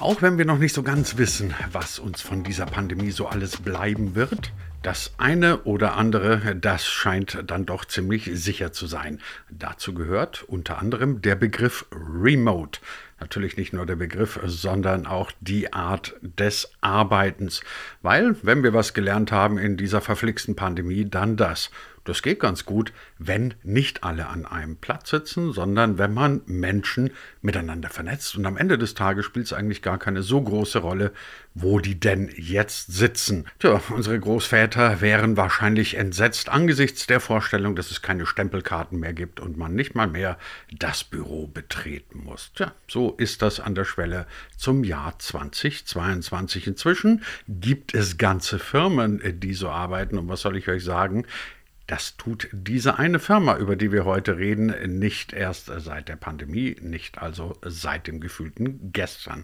Auch wenn wir noch nicht so ganz wissen, was uns von dieser Pandemie so alles bleiben wird, das eine oder andere, das scheint dann doch ziemlich sicher zu sein. Dazu gehört unter anderem der Begriff Remote. Natürlich nicht nur der Begriff, sondern auch die Art des Arbeitens. Weil, wenn wir was gelernt haben in dieser verflixten Pandemie, dann das. Das geht ganz gut, wenn nicht alle an einem Platz sitzen, sondern wenn man Menschen miteinander vernetzt. Und am Ende des Tages spielt es eigentlich gar keine so große Rolle, wo die denn jetzt sitzen. Tja, unsere Großväter wären wahrscheinlich entsetzt angesichts der Vorstellung, dass es keine Stempelkarten mehr gibt und man nicht mal mehr das Büro betreten muss. Tja, so ist das an der Schwelle zum Jahr 2022. Inzwischen gibt es ganze Firmen, die so arbeiten. Und was soll ich euch sagen? Das tut diese eine Firma, über die wir heute reden, nicht erst seit der Pandemie, nicht also seit dem gefühlten gestern.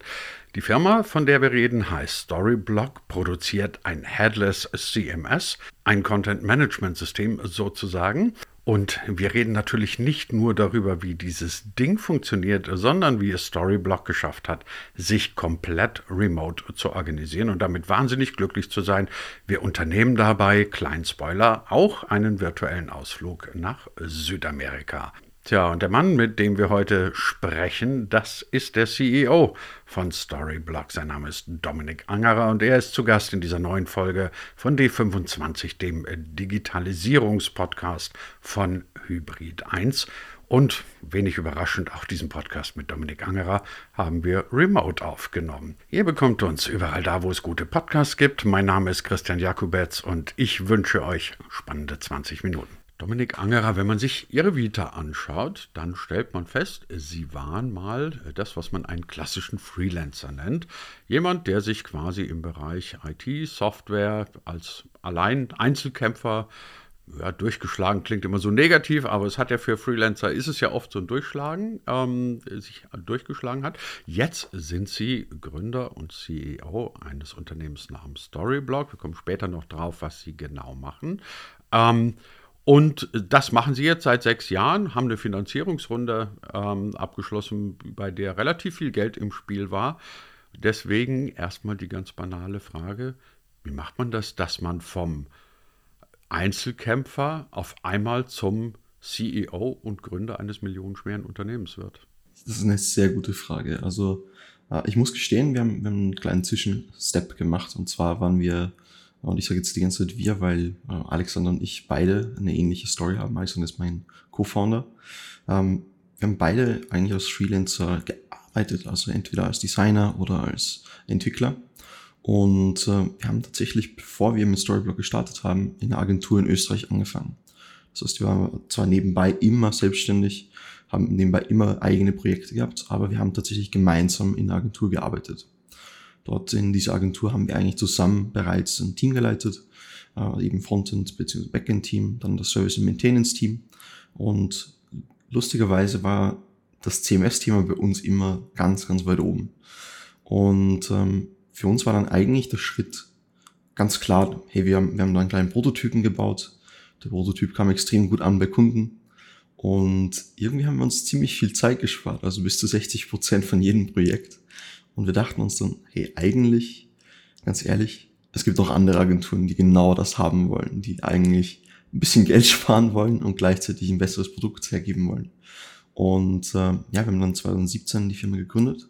Die Firma, von der wir reden, heißt Storyblock, produziert ein Headless CMS, ein Content Management System sozusagen. Und wir reden natürlich nicht nur darüber, wie dieses Ding funktioniert, sondern wie es Storyblock geschafft hat, sich komplett remote zu organisieren und damit wahnsinnig glücklich zu sein. Wir unternehmen dabei, klein Spoiler, auch einen virtuellen Ausflug nach Südamerika. Tja, und der Mann, mit dem wir heute sprechen, das ist der CEO von Storyblock. Sein Name ist Dominik Angerer und er ist zu Gast in dieser neuen Folge von D25, dem Digitalisierungspodcast von Hybrid 1. Und wenig überraschend, auch diesen Podcast mit Dominik Angerer haben wir remote aufgenommen. Ihr bekommt uns überall da, wo es gute Podcasts gibt. Mein Name ist Christian Jakubetz und ich wünsche euch spannende 20 Minuten. Dominik Angerer, wenn man sich Ihre Vita anschaut, dann stellt man fest, Sie waren mal das, was man einen klassischen Freelancer nennt. Jemand, der sich quasi im Bereich IT, Software als allein Einzelkämpfer ja, durchgeschlagen klingt immer so negativ, aber es hat ja für Freelancer ist es ja oft so ein Durchschlagen, ähm, sich durchgeschlagen hat. Jetzt sind Sie Gründer und CEO eines Unternehmens namens Storyblock. Wir kommen später noch drauf, was Sie genau machen. Ähm, und das machen sie jetzt seit sechs Jahren, haben eine Finanzierungsrunde ähm, abgeschlossen, bei der relativ viel Geld im Spiel war. Deswegen erstmal die ganz banale Frage, wie macht man das, dass man vom Einzelkämpfer auf einmal zum CEO und Gründer eines millionenschweren Unternehmens wird? Das ist eine sehr gute Frage. Also äh, ich muss gestehen, wir haben, wir haben einen kleinen Zwischenstep gemacht. Und zwar waren wir und ich sage jetzt die ganze Zeit wir, weil äh, Alexander und ich beide eine ähnliche Story haben. Alexander ist mein Co-Founder. Ähm, wir haben beide eigentlich als Freelancer gearbeitet, also entweder als Designer oder als Entwickler. Und äh, wir haben tatsächlich, bevor wir mit Storyblock gestartet haben, in einer Agentur in Österreich angefangen. Das heißt, wir waren zwar nebenbei immer selbstständig, haben nebenbei immer eigene Projekte gehabt, aber wir haben tatsächlich gemeinsam in der Agentur gearbeitet. Dort in dieser Agentur haben wir eigentlich zusammen bereits ein Team geleitet, äh, eben Frontend bzw. Backend-Team, dann das Service- und Maintenance-Team. Und lustigerweise war das CMS-Thema bei uns immer ganz, ganz weit oben. Und ähm, für uns war dann eigentlich der Schritt ganz klar, hey, wir haben, wir haben da einen kleinen Prototypen gebaut. Der Prototyp kam extrem gut an bei Kunden. Und irgendwie haben wir uns ziemlich viel Zeit gespart, also bis zu 60 Prozent von jedem Projekt. Und wir dachten uns dann, hey, eigentlich, ganz ehrlich, es gibt auch andere Agenturen, die genau das haben wollen, die eigentlich ein bisschen Geld sparen wollen und gleichzeitig ein besseres Produkt hergeben wollen. Und äh, ja, wir haben dann 2017 die Firma gegründet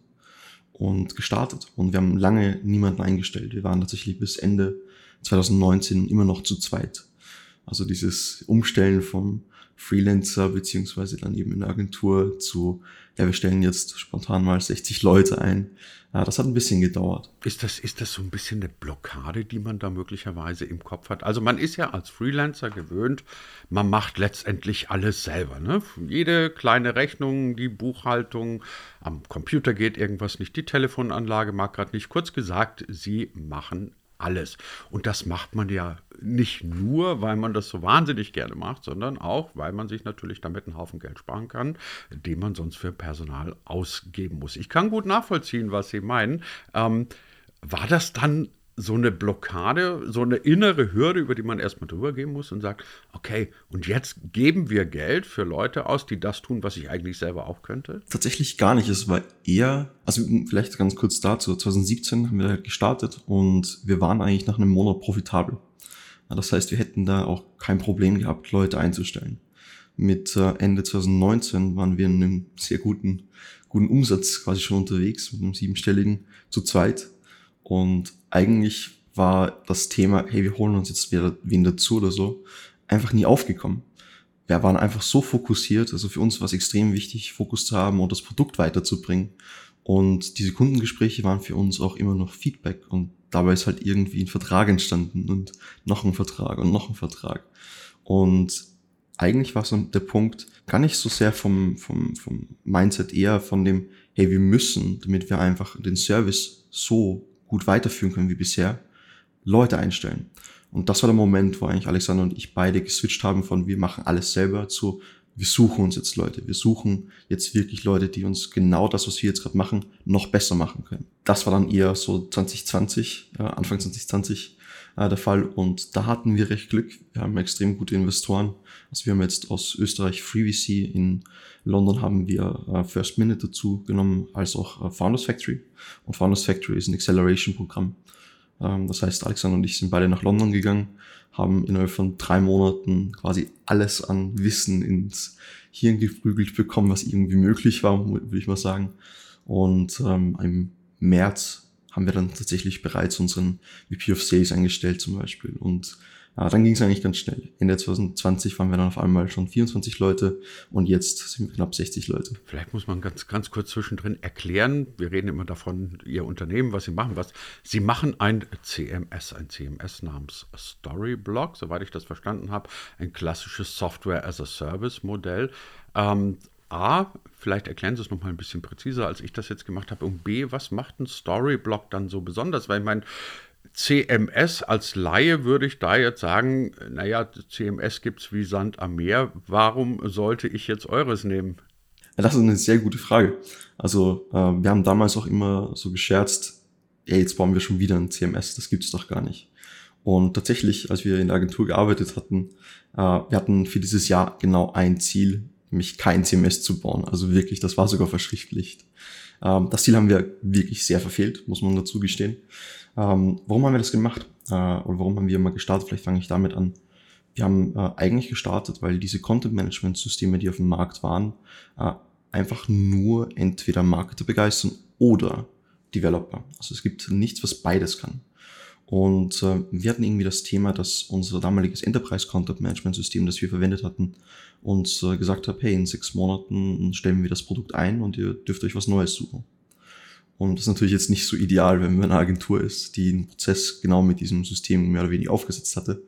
und gestartet. Und wir haben lange niemanden eingestellt. Wir waren tatsächlich bis Ende 2019 immer noch zu zweit. Also dieses Umstellen vom Freelancer beziehungsweise dann eben in der Agentur zu, ja, wir stellen jetzt spontan mal 60 Leute ein. Ja, das hat ein bisschen gedauert. Ist das, ist das so ein bisschen eine Blockade, die man da möglicherweise im Kopf hat? Also man ist ja als Freelancer gewöhnt, man macht letztendlich alles selber. Ne? Jede kleine Rechnung, die Buchhaltung, am Computer geht irgendwas nicht, die Telefonanlage mag gerade nicht. Kurz gesagt, sie machen alles. Und das macht man ja nicht nur, weil man das so wahnsinnig gerne macht, sondern auch, weil man sich natürlich damit einen Haufen Geld sparen kann, den man sonst für Personal ausgeben muss. Ich kann gut nachvollziehen, was Sie meinen. Ähm, war das dann so eine Blockade, so eine innere Hürde, über die man erstmal drüber gehen muss und sagt, okay, und jetzt geben wir Geld für Leute aus, die das tun, was ich eigentlich selber auch könnte? Tatsächlich gar nicht. Es war eher, also vielleicht ganz kurz dazu, 2017 haben wir gestartet und wir waren eigentlich nach einem Monat profitabel. Das heißt, wir hätten da auch kein Problem gehabt, Leute einzustellen. Mit äh, Ende 2019 waren wir in einem sehr guten, guten Umsatz quasi schon unterwegs, mit einem siebenstelligen zu zweit und eigentlich war das Thema, hey, wir holen uns jetzt wieder wen dazu oder so, einfach nie aufgekommen. Wir waren einfach so fokussiert, also für uns war es extrem wichtig, Fokus zu haben und das Produkt weiterzubringen. Und diese Kundengespräche waren für uns auch immer noch Feedback und dabei ist halt irgendwie ein Vertrag entstanden und noch ein Vertrag und noch ein Vertrag. Und eigentlich war so der Punkt gar nicht so sehr vom, vom, vom Mindset, eher von dem, hey, wir müssen, damit wir einfach den Service so gut weiterführen können wie bisher, Leute einstellen. Und das war der Moment, wo eigentlich Alexander und ich beide geswitcht haben von wir machen alles selber zu wir suchen uns jetzt Leute. Wir suchen jetzt wirklich Leute, die uns genau das, was wir jetzt gerade machen, noch besser machen können. Das war dann eher so 2020, äh, Anfang 2020 äh, der Fall. Und da hatten wir recht Glück. Wir haben extrem gute Investoren. Also wir haben jetzt aus Österreich FreeVC, in London haben wir äh, First Minute dazu genommen, als auch äh, Founders Factory. Und Founders Factory ist ein Acceleration-Programm. Ähm, das heißt, Alexander und ich sind beide nach London gegangen, haben innerhalb von drei Monaten quasi alles an Wissen ins Hirn geprügelt bekommen, was irgendwie möglich war, würde ich mal sagen. Und ähm, im März haben wir dann tatsächlich bereits unseren VP of Sales eingestellt zum Beispiel. Und ja, dann ging es eigentlich ganz schnell. Ende 2020 waren wir dann auf einmal schon 24 Leute und jetzt sind wir knapp 60 Leute. Vielleicht muss man ganz, ganz kurz zwischendrin erklären. Wir reden immer davon, Ihr Unternehmen, was Sie machen, was Sie machen ein CMS, ein CMS namens Storyblock, soweit ich das verstanden habe, ein klassisches Software as a Service Modell. Ähm, A, vielleicht erklären Sie es nochmal ein bisschen präziser, als ich das jetzt gemacht habe. Und B, was macht ein Storyblock dann so besonders? Weil ich meine, CMS als Laie würde ich da jetzt sagen, naja, CMS gibt es wie Sand am Meer. Warum sollte ich jetzt eures nehmen? Ja, das ist eine sehr gute Frage. Also äh, wir haben damals auch immer so gescherzt, ja, jetzt bauen wir schon wieder ein CMS, das gibt es doch gar nicht. Und tatsächlich, als wir in der Agentur gearbeitet hatten, äh, wir hatten für dieses Jahr genau ein Ziel, nämlich kein CMS zu bauen. Also wirklich, das war sogar verschriftlicht. Ähm, das Ziel haben wir wirklich sehr verfehlt, muss man dazu gestehen. Ähm, warum haben wir das gemacht? Äh, oder warum haben wir mal gestartet? Vielleicht fange ich damit an. Wir haben äh, eigentlich gestartet, weil diese Content-Management-Systeme, die auf dem Markt waren, äh, einfach nur entweder Marketer begeistern oder Developer. Also es gibt nichts, was beides kann. Und äh, wir hatten irgendwie das Thema, dass unser damaliges Enterprise Content Management System, das wir verwendet hatten, uns äh, gesagt hat, hey, in sechs Monaten stellen wir das Produkt ein und ihr dürft euch was Neues suchen. Und das ist natürlich jetzt nicht so ideal, wenn man eine Agentur ist, die einen Prozess genau mit diesem System mehr oder weniger aufgesetzt hatte.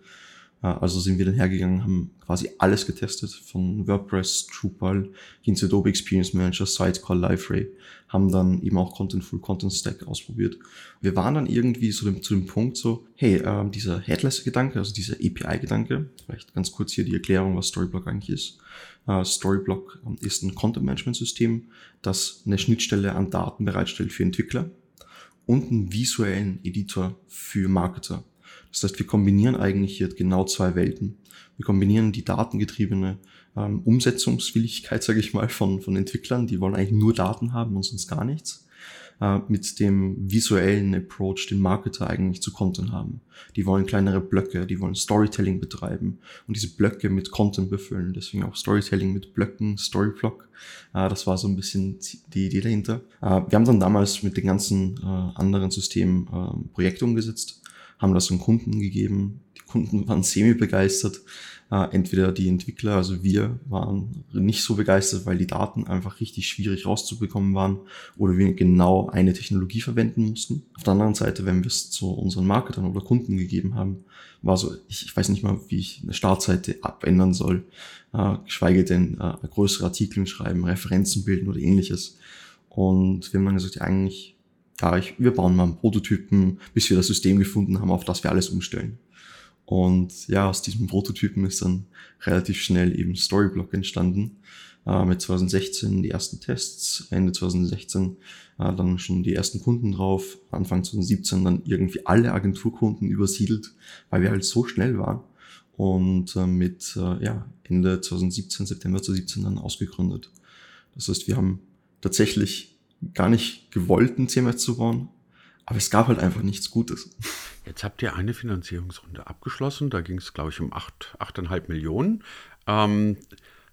Also sind wir dann hergegangen, haben quasi alles getestet, von WordPress, Drupal, hin zu Adobe Experience Manager, Sitecall, Liferay, haben dann eben auch Contentful Content Stack ausprobiert. Wir waren dann irgendwie so dem, zu dem Punkt so, hey, äh, dieser Headless-Gedanke, also dieser API-Gedanke, vielleicht ganz kurz hier die Erklärung, was Storyblock eigentlich ist. Äh, Storyblock ähm, ist ein Content-Management-System, das eine Schnittstelle an Daten bereitstellt für Entwickler und einen visuellen Editor für Marketer. Das heißt, wir kombinieren eigentlich hier genau zwei Welten. Wir kombinieren die datengetriebene ähm, Umsetzungswilligkeit, sage ich mal, von, von Entwicklern, die wollen eigentlich nur Daten haben und sonst gar nichts, äh, mit dem visuellen Approach, den Marketer eigentlich zu Content haben. Die wollen kleinere Blöcke, die wollen Storytelling betreiben und diese Blöcke mit Content befüllen. Deswegen auch Storytelling mit Blöcken, Storyblock. Äh, das war so ein bisschen die Idee dahinter. Äh, wir haben dann damals mit den ganzen äh, anderen Systemen äh, Projekte umgesetzt haben das an Kunden gegeben. Die Kunden waren semi-begeistert. Äh, entweder die Entwickler, also wir, waren nicht so begeistert, weil die Daten einfach richtig schwierig rauszubekommen waren oder wir genau eine Technologie verwenden mussten. Auf der anderen Seite, wenn wir es zu unseren Marketern oder Kunden gegeben haben, war so, ich, ich weiß nicht mal, wie ich eine Startseite abändern soll, äh, geschweige denn äh, größere Artikel schreiben, Referenzen bilden oder ähnliches. Und wir haben dann gesagt, ja, eigentlich ja, ich, wir bauen mal einen Prototypen, bis wir das System gefunden haben, auf das wir alles umstellen. Und ja, aus diesem Prototypen ist dann relativ schnell eben Storyblock entstanden. äh, mit 2016 die ersten Tests, Ende 2016 äh, dann schon die ersten Kunden drauf, Anfang 2017 dann irgendwie alle Agenturkunden übersiedelt, weil wir halt so schnell waren und äh, mit äh, ja, Ende 2017, September 2017 dann ausgegründet. Das heißt, wir haben tatsächlich gar nicht gewollt, ein CMS zu bauen, aber es gab halt einfach nichts Gutes. Jetzt habt ihr eine Finanzierungsrunde abgeschlossen. Da ging es, glaube ich, um 8,5 Millionen. Ähm,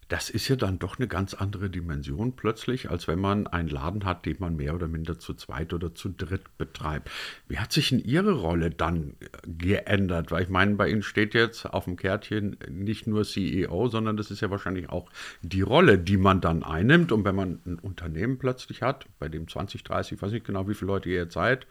das ist ja dann doch eine ganz andere Dimension plötzlich, als wenn man einen Laden hat, den man mehr oder minder zu zweit oder zu dritt betreibt. Wie hat sich in Ihre Rolle dann geändert? Weil ich meine, bei Ihnen steht jetzt auf dem Kärtchen nicht nur CEO, sondern das ist ja wahrscheinlich auch die Rolle, die man dann einnimmt. Und wenn man ein Unternehmen plötzlich hat, bei dem 20, 30, ich weiß nicht genau, wie viele Leute ihr jetzt seid,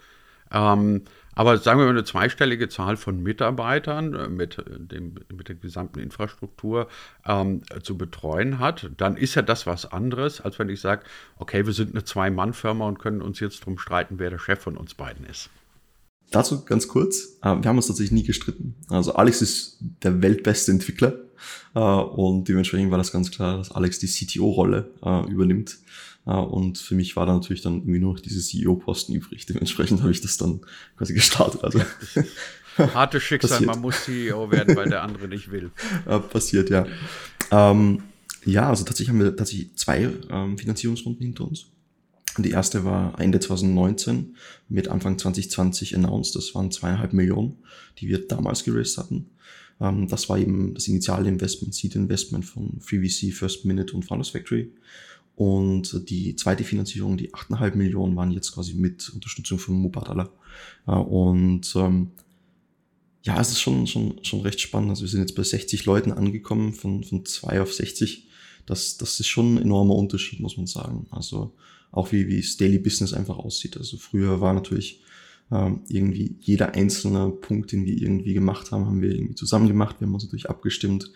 ähm, aber sagen wir mal eine zweistellige Zahl von Mitarbeitern äh, mit, äh, dem, mit der gesamten Infrastruktur ähm, zu betreuen hat, dann ist ja das was anderes, als wenn ich sage, okay, wir sind eine Zwei-Mann-Firma und können uns jetzt darum streiten, wer der Chef von uns beiden ist. Dazu ganz kurz, äh, wir haben uns tatsächlich nie gestritten. Also Alex ist der weltbeste Entwickler und dementsprechend war das ganz klar, dass Alex die CTO-Rolle übernimmt. Und für mich war da natürlich dann irgendwie nur noch diese CEO-Posten übrig. Dementsprechend habe ich das dann quasi gestartet. Also Hartes Schicksal, passiert. man muss CEO werden, weil der andere nicht will. Passiert, ja. Ähm, ja, also tatsächlich haben wir tatsächlich zwei ähm, Finanzierungsrunden hinter uns. Die erste war Ende 2019 mit Anfang 2020 announced. Das waren zweieinhalb Millionen, die wir damals geraced hatten. Ähm, das war eben das initiale Investment, Seed Investment von FreeVC, First Minute und Founders Factory. Und die zweite Finanzierung, die 8,5 Millionen, waren jetzt quasi mit Unterstützung von Mubadala. Und ähm, ja, es ist schon, schon, schon recht spannend. Also wir sind jetzt bei 60 Leuten angekommen, von, von 2 auf 60. Das, das ist schon ein enormer Unterschied, muss man sagen. Also auch wie, wie das Daily Business einfach aussieht. Also früher war natürlich ähm, irgendwie jeder einzelne Punkt, den wir irgendwie gemacht haben, haben wir irgendwie zusammen gemacht. Wir haben uns natürlich abgestimmt.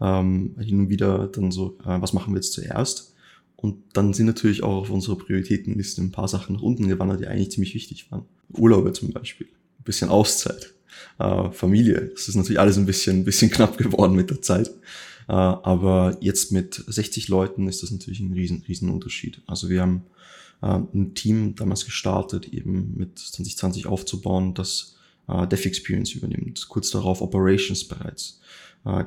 Ähm, hin und wieder dann so, äh, was machen wir jetzt zuerst? Und dann sind natürlich auch auf unserer Prioritätenliste ein paar Sachen nach unten gewandert, die eigentlich ziemlich wichtig waren. Urlaube zum Beispiel, ein bisschen Auszeit, äh, Familie. Das ist natürlich alles ein bisschen, ein bisschen knapp geworden mit der Zeit. Äh, aber jetzt mit 60 Leuten ist das natürlich ein riesen, riesen Unterschied. Also wir haben äh, ein Team damals gestartet, eben mit 2020 aufzubauen, das äh, Dev Experience übernimmt. Kurz darauf Operations bereits.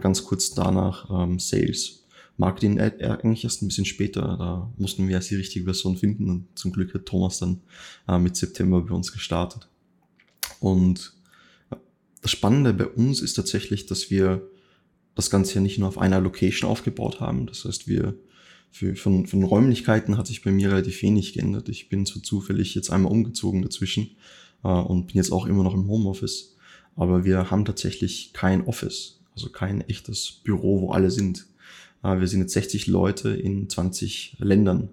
Ganz kurz danach ähm, Sales Marketing eigentlich erst ein bisschen später. Da mussten wir erst die richtige Version finden und zum Glück hat Thomas dann äh, mit September bei uns gestartet. Und das Spannende bei uns ist tatsächlich, dass wir das Ganze ja nicht nur auf einer Location aufgebaut haben. Das heißt, wir für, von, von Räumlichkeiten hat sich bei mir relativ wenig geändert. Ich bin so zufällig jetzt einmal umgezogen dazwischen äh, und bin jetzt auch immer noch im Homeoffice. Aber wir haben tatsächlich kein Office, also kein echtes Büro, wo alle sind. Äh, wir sind jetzt 60 Leute in 20 Ländern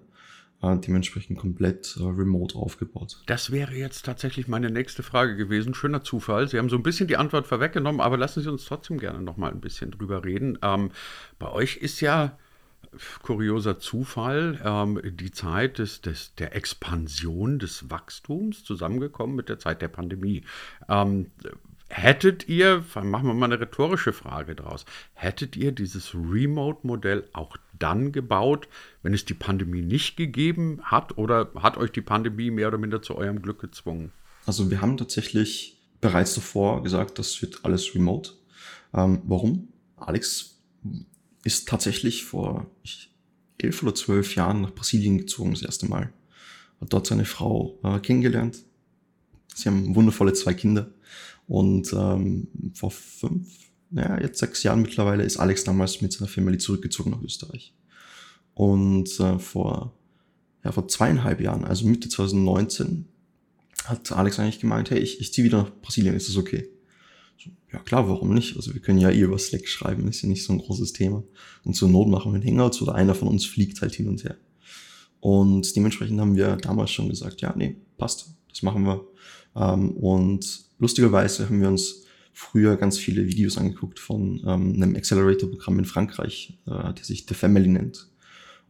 äh, dementsprechend komplett äh, remote aufgebaut. Das wäre jetzt tatsächlich meine nächste Frage gewesen. Schöner Zufall. Sie haben so ein bisschen die Antwort vorweggenommen, aber lassen Sie uns trotzdem gerne noch mal ein bisschen drüber reden. Ähm, bei euch ist ja kurioser Zufall ähm, die Zeit des, des, der Expansion des Wachstums zusammengekommen mit der Zeit der Pandemie. Ähm, Hättet ihr, machen wir mal eine rhetorische Frage draus, hättet ihr dieses Remote-Modell auch dann gebaut, wenn es die Pandemie nicht gegeben hat oder hat euch die Pandemie mehr oder minder zu eurem Glück gezwungen? Also wir haben tatsächlich bereits davor gesagt, das wird alles remote. Ähm, warum? Alex ist tatsächlich vor elf oder zwölf Jahren nach Brasilien gezogen das erste Mal. Hat dort seine Frau äh, kennengelernt. Sie haben wundervolle zwei Kinder und ähm, vor fünf, naja, jetzt sechs Jahren mittlerweile ist Alex damals mit seiner Family zurückgezogen nach Österreich. Und äh, vor, ja, vor zweieinhalb Jahren, also Mitte 2019, hat Alex eigentlich gemeint, hey, ich, ich ziehe wieder nach Brasilien, ist das okay? So, ja klar, warum nicht? Also wir können ja eh über Slack schreiben, ist ja nicht so ein großes Thema. Und zur Not machen wir einen Hangouts oder einer von uns fliegt halt hin und her. Und dementsprechend haben wir damals schon gesagt, ja, nee, passt, das machen wir. Ähm, und lustigerweise haben wir uns früher ganz viele Videos angeguckt von ähm, einem Accelerator-Programm in Frankreich, äh, der sich The Family nennt.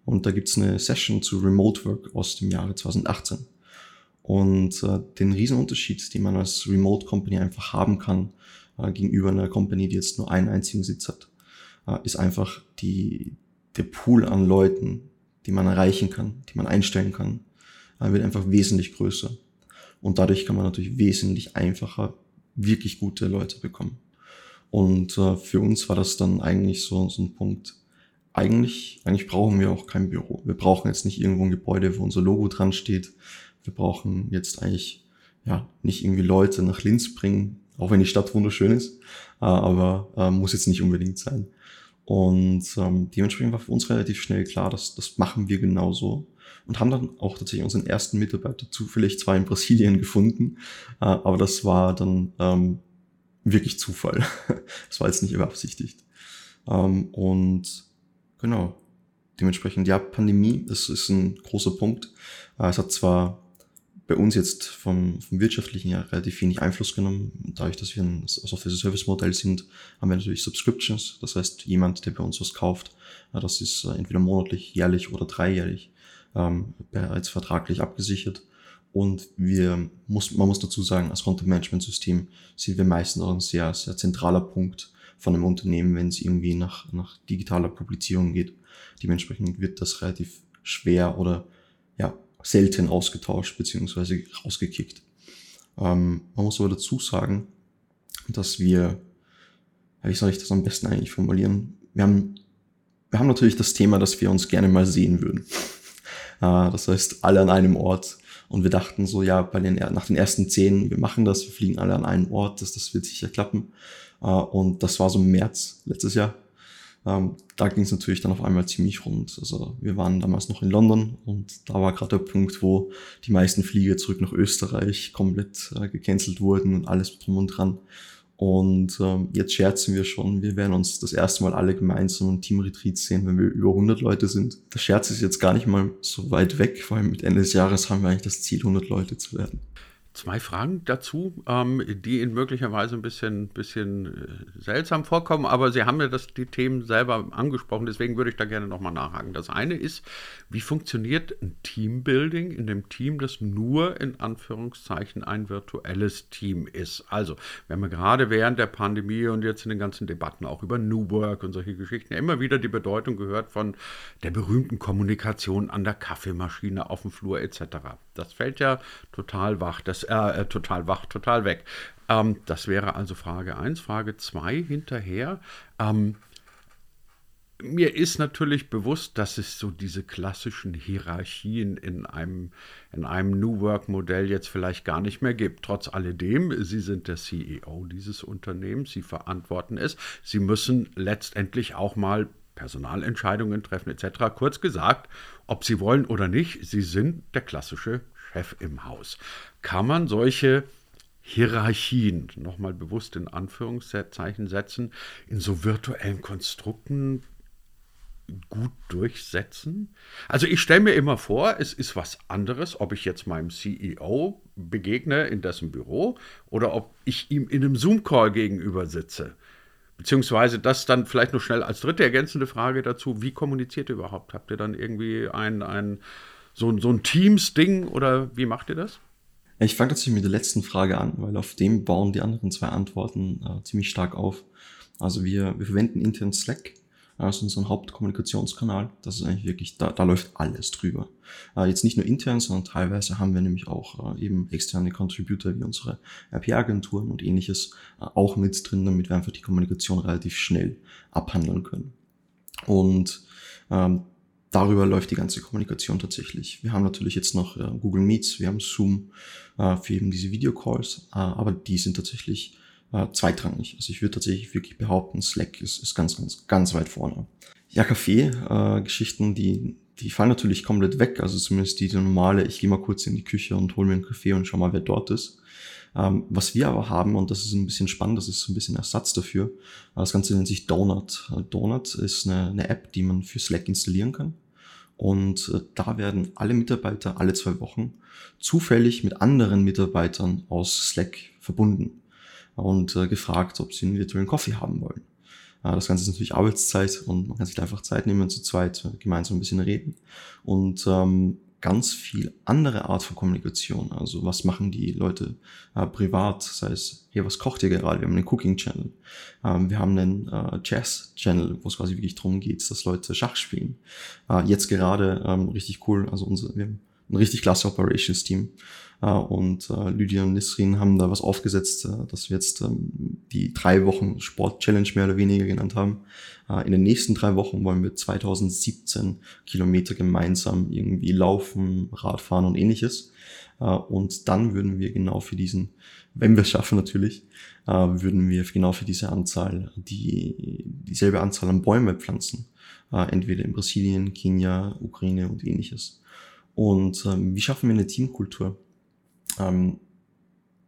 Und da gibt's eine Session zu Remote Work aus dem Jahre 2018. Und äh, den Riesenunterschied, den man als Remote Company einfach haben kann, äh, gegenüber einer Company, die jetzt nur einen einzigen Sitz hat, äh, ist einfach die, der Pool an Leuten, die man erreichen kann, die man einstellen kann, äh, wird einfach wesentlich größer. Und dadurch kann man natürlich wesentlich einfacher wirklich gute Leute bekommen. Und äh, für uns war das dann eigentlich so, so ein Punkt. Eigentlich, eigentlich brauchen wir auch kein Büro. Wir brauchen jetzt nicht irgendwo ein Gebäude, wo unser Logo dran steht. Wir brauchen jetzt eigentlich ja nicht irgendwie Leute nach Linz bringen, auch wenn die Stadt wunderschön ist, äh, aber äh, muss jetzt nicht unbedingt sein. Und ähm, dementsprechend war für uns relativ schnell klar, dass das machen wir genauso. Und haben dann auch tatsächlich unseren ersten Mitarbeiter zufällig zwar in Brasilien gefunden, äh, aber das war dann ähm, wirklich Zufall. das war jetzt nicht beabsichtigt. Ähm, und genau, dementsprechend, ja, Pandemie, das ist ein großer Punkt. Äh, es hat zwar bei uns jetzt vom, vom wirtschaftlichen her relativ wenig Einfluss genommen. Dadurch, dass wir ein Software-Service-Modell sind, haben wir natürlich Subscriptions. Das heißt, jemand, der bei uns was kauft, das ist äh, entweder monatlich, jährlich oder dreijährlich ähm, bereits vertraglich abgesichert. Und wir muss, man muss dazu sagen, als Content-Management-System sind wir meistens auch ein sehr, sehr zentraler Punkt von einem Unternehmen, wenn es irgendwie nach, nach digitaler Publizierung geht. Dementsprechend wird das relativ schwer oder ja, selten ausgetauscht beziehungsweise rausgekickt. Ähm, man muss aber dazu sagen, dass wir, wie soll ich das am besten eigentlich formulieren? Wir haben, wir haben natürlich das Thema, dass wir uns gerne mal sehen würden. äh, das heißt, alle an einem Ort. Und wir dachten so, ja, bei den, nach den ersten zehn, wir machen das, wir fliegen alle an einen Ort, das, das wird sicher klappen. Äh, und das war so im März letztes Jahr. Ähm, da ging es natürlich dann auf einmal ziemlich rund. Also wir waren damals noch in London und da war gerade der Punkt, wo die meisten Flieger zurück nach Österreich komplett äh, gecancelt wurden und alles drum und dran. Und ähm, jetzt scherzen wir schon, wir werden uns das erste Mal alle gemeinsam im Team-Retreat sehen, wenn wir über 100 Leute sind. Der Scherz ist jetzt gar nicht mal so weit weg, weil mit Ende des Jahres haben wir eigentlich das Ziel, 100 Leute zu werden. Zwei Fragen dazu, ähm, die Ihnen möglicherweise ein bisschen, bisschen äh, seltsam vorkommen, aber Sie haben ja das, die Themen selber angesprochen, deswegen würde ich da gerne nochmal nachhaken. Das eine ist, wie funktioniert ein Teambuilding in dem Team, das nur in Anführungszeichen ein virtuelles Team ist? Also, wir haben ja gerade während der Pandemie und jetzt in den ganzen Debatten auch über New Work und solche Geschichten immer wieder die Bedeutung gehört von der berühmten Kommunikation an der Kaffeemaschine, auf dem Flur etc. Das fällt ja total wach. Das äh, total wach, total weg. Ähm, das wäre also Frage 1. Frage 2 hinterher. Ähm, mir ist natürlich bewusst, dass es so diese klassischen Hierarchien in einem, in einem New Work-Modell jetzt vielleicht gar nicht mehr gibt. Trotz alledem, Sie sind der CEO dieses Unternehmens, Sie verantworten es. Sie müssen letztendlich auch mal Personalentscheidungen treffen etc. Kurz gesagt, ob Sie wollen oder nicht, Sie sind der klassische Chef im Haus. Kann man solche Hierarchien, nochmal bewusst in Anführungszeichen setzen, in so virtuellen Konstrukten gut durchsetzen? Also ich stelle mir immer vor, es ist was anderes, ob ich jetzt meinem CEO begegne in dessen Büro oder ob ich ihm in einem Zoom-Call gegenüber sitze. Beziehungsweise das dann vielleicht noch schnell als dritte ergänzende Frage dazu, wie kommuniziert ihr überhaupt? Habt ihr dann irgendwie ein, ein so, so ein Teams-Ding oder wie macht ihr das? Ich fange tatsächlich mit der letzten Frage an, weil auf dem bauen die anderen zwei Antworten äh, ziemlich stark auf. Also wir, wir verwenden intern Slack als unseren Hauptkommunikationskanal. Das ist eigentlich wirklich, da, da läuft alles drüber. Äh, jetzt nicht nur intern, sondern teilweise haben wir nämlich auch äh, eben externe Contributor wie unsere RP-Agenturen und ähnliches äh, auch mit drin, damit wir einfach die Kommunikation relativ schnell abhandeln können. Und ähm, darüber läuft die ganze Kommunikation tatsächlich. Wir haben natürlich jetzt noch äh, Google Meets, wir haben Zoom äh, für eben diese Videocalls, äh, aber die sind tatsächlich äh, zweitrangig. Also ich würde tatsächlich wirklich behaupten, Slack ist, ist ganz, ganz, ganz weit vorne. Ja, Kaffee-Geschichten, äh, die, die fallen natürlich komplett weg. Also zumindest die, die normale, ich gehe mal kurz in die Küche und hole mir einen Kaffee und schau mal, wer dort ist. Ähm, was wir aber haben, und das ist ein bisschen spannend, das ist so ein bisschen Ersatz dafür, das Ganze nennt sich Donut. Donut ist eine, eine App, die man für Slack installieren kann. Und äh, da werden alle Mitarbeiter alle zwei Wochen zufällig mit anderen Mitarbeitern aus Slack verbunden und äh, gefragt, ob sie einen virtuellen Coffee haben wollen. Das Ganze ist natürlich Arbeitszeit und man kann sich da einfach Zeit nehmen, zu zweit gemeinsam ein bisschen reden. Und ähm, ganz viel andere Art von Kommunikation. Also was machen die Leute äh, privat, sei es, hey, was kocht ihr gerade? Wir haben einen Cooking-Channel. Ähm, wir haben einen äh, Jazz-Channel, wo es quasi wirklich darum geht, dass Leute Schach spielen. Äh, jetzt gerade ähm, richtig cool, also unser, wir haben ein richtig klasse Operations-Team. Äh, und äh, Lydia und Nisrin haben da was aufgesetzt, äh, dass wir jetzt ähm, die drei Wochen Sport-Challenge mehr oder weniger genannt haben. In den nächsten drei Wochen wollen wir 2017 Kilometer gemeinsam irgendwie laufen, Radfahren und ähnliches. Und dann würden wir genau für diesen, wenn wir es schaffen natürlich, würden wir genau für diese Anzahl die dieselbe Anzahl an Bäume pflanzen. Entweder in Brasilien, Kenia, Ukraine und ähnliches. Und ähm, wie schaffen wir eine Teamkultur? Ähm,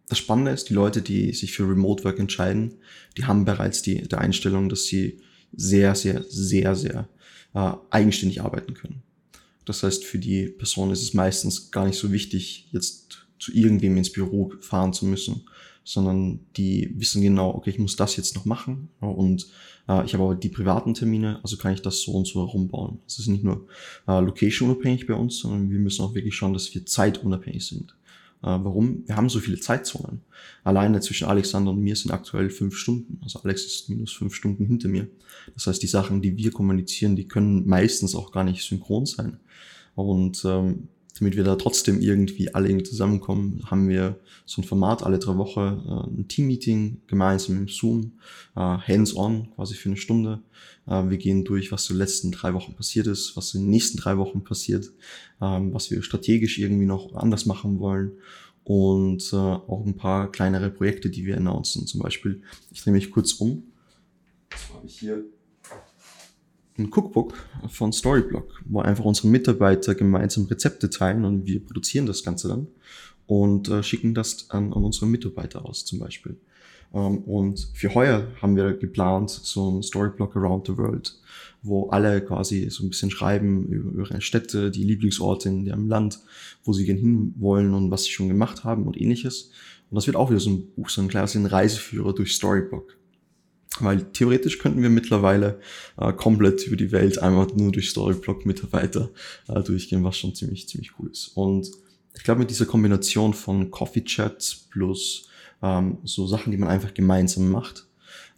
das Spannende ist, die Leute, die sich für Remote Work entscheiden, die haben bereits die, die Einstellung, dass sie sehr, sehr, sehr, sehr äh, eigenständig arbeiten können. Das heißt, für die Person ist es meistens gar nicht so wichtig, jetzt zu irgendwem ins Büro fahren zu müssen, sondern die wissen genau, okay, ich muss das jetzt noch machen und äh, ich habe aber die privaten Termine, also kann ich das so und so herumbauen. Es ist nicht nur äh, location-unabhängig bei uns, sondern wir müssen auch wirklich schauen, dass wir zeitunabhängig sind. Äh, warum? Wir haben so viele Zeitzonen. Alleine zwischen Alexander und mir sind aktuell fünf Stunden. Also Alex ist minus fünf Stunden hinter mir. Das heißt, die Sachen, die wir kommunizieren, die können meistens auch gar nicht synchron sein. Und ähm, damit wir da trotzdem irgendwie alle irgendwie zusammenkommen, haben wir so ein Format alle drei Wochen, äh, ein Team-Meeting gemeinsam im Zoom, äh, hands-on quasi für eine Stunde. Äh, wir gehen durch, was in den letzten drei Wochen passiert ist, was in den nächsten drei Wochen passiert, ähm, was wir strategisch irgendwie noch anders machen wollen und äh, auch ein paar kleinere Projekte, die wir announcen. Zum Beispiel, ich drehe mich kurz um. Das habe ich hier ein Cookbook von Storyblock, wo einfach unsere Mitarbeiter gemeinsam Rezepte teilen und wir produzieren das Ganze dann und äh, schicken das an, an unsere Mitarbeiter aus zum Beispiel. Ähm, und für heuer haben wir geplant so ein Storyblock Around the World, wo alle quasi so ein bisschen schreiben über ihre Städte, die Lieblingsorte in ihrem Land, wo sie gern hin wollen und was sie schon gemacht haben und ähnliches. Und das wird auch wieder so ein Buch, so ein kleines Reiseführer durch Storyblock. Weil theoretisch könnten wir mittlerweile äh, komplett über die Welt einfach nur durch Storyblock-Mitarbeiter äh, durchgehen, was schon ziemlich, ziemlich cool ist. Und ich glaube, mit dieser Kombination von Coffee Chats plus ähm, so Sachen, die man einfach gemeinsam macht,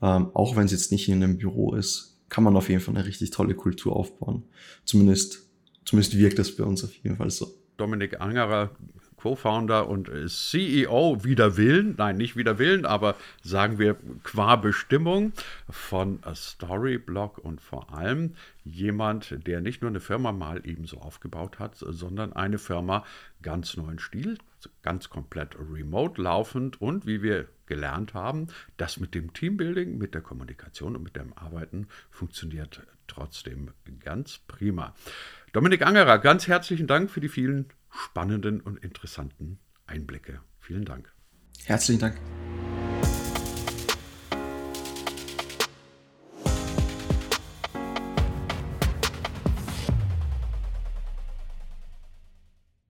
ähm, auch wenn es jetzt nicht in einem Büro ist, kann man auf jeden Fall eine richtig tolle Kultur aufbauen. Zumindest, zumindest wirkt das bei uns auf jeden Fall so. Dominik Angerer Co-Founder und CEO wider Willen, nein, nicht wider Willen, aber sagen wir qua Bestimmung von Storyblock und vor allem jemand, der nicht nur eine Firma mal ebenso aufgebaut hat, sondern eine Firma ganz neuen Stil, ganz komplett remote laufend und wie wir gelernt haben, das mit dem Teambuilding, mit der Kommunikation und mit dem Arbeiten funktioniert trotzdem ganz prima. Dominik Angerer, ganz herzlichen Dank für die vielen spannenden und interessanten Einblicke. Vielen Dank. Herzlichen Dank.